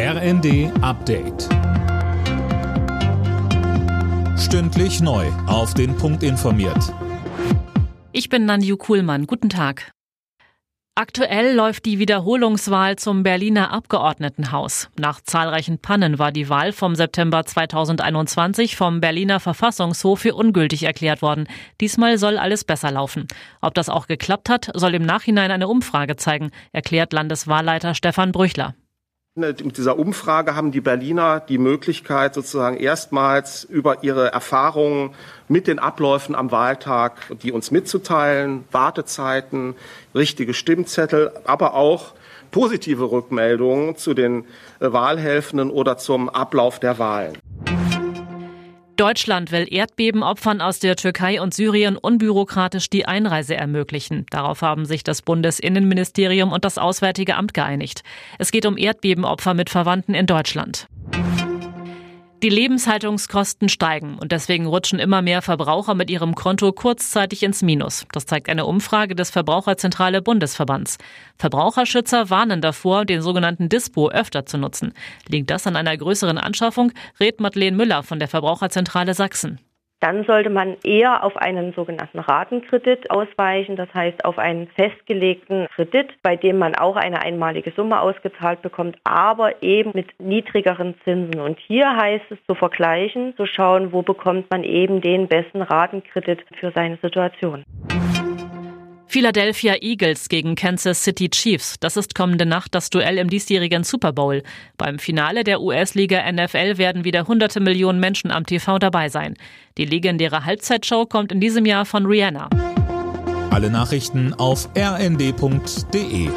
RND Update. Stündlich neu. Auf den Punkt informiert. Ich bin Nanju Kuhlmann. Guten Tag. Aktuell läuft die Wiederholungswahl zum Berliner Abgeordnetenhaus. Nach zahlreichen Pannen war die Wahl vom September 2021 vom Berliner Verfassungshof für ungültig erklärt worden. Diesmal soll alles besser laufen. Ob das auch geklappt hat, soll im Nachhinein eine Umfrage zeigen, erklärt Landeswahlleiter Stefan Brüchler. Mit dieser Umfrage haben die Berliner die Möglichkeit, sozusagen erstmals über ihre Erfahrungen mit den Abläufen am Wahltag, die uns mitzuteilen, Wartezeiten, richtige Stimmzettel, aber auch positive Rückmeldungen zu den äh, Wahlhelfenden oder zum Ablauf der Wahlen. Deutschland will Erdbebenopfern aus der Türkei und Syrien unbürokratisch die Einreise ermöglichen. Darauf haben sich das Bundesinnenministerium und das Auswärtige Amt geeinigt. Es geht um Erdbebenopfer mit Verwandten in Deutschland. Die Lebenshaltungskosten steigen und deswegen rutschen immer mehr Verbraucher mit ihrem Konto kurzzeitig ins Minus. Das zeigt eine Umfrage des Verbraucherzentrale Bundesverbands. Verbraucherschützer warnen davor, den sogenannten Dispo öfter zu nutzen. Liegt das an einer größeren Anschaffung, rät Madeleine Müller von der Verbraucherzentrale Sachsen dann sollte man eher auf einen sogenannten Ratenkredit ausweichen, das heißt auf einen festgelegten Kredit, bei dem man auch eine einmalige Summe ausgezahlt bekommt, aber eben mit niedrigeren Zinsen. Und hier heißt es zu vergleichen, zu schauen, wo bekommt man eben den besten Ratenkredit für seine Situation. Philadelphia Eagles gegen Kansas City Chiefs. Das ist kommende Nacht das Duell im diesjährigen Super Bowl. Beim Finale der US-Liga NFL werden wieder hunderte Millionen Menschen am TV dabei sein. Die legendäre Halbzeitshow kommt in diesem Jahr von Rihanna. Alle Nachrichten auf rnd.de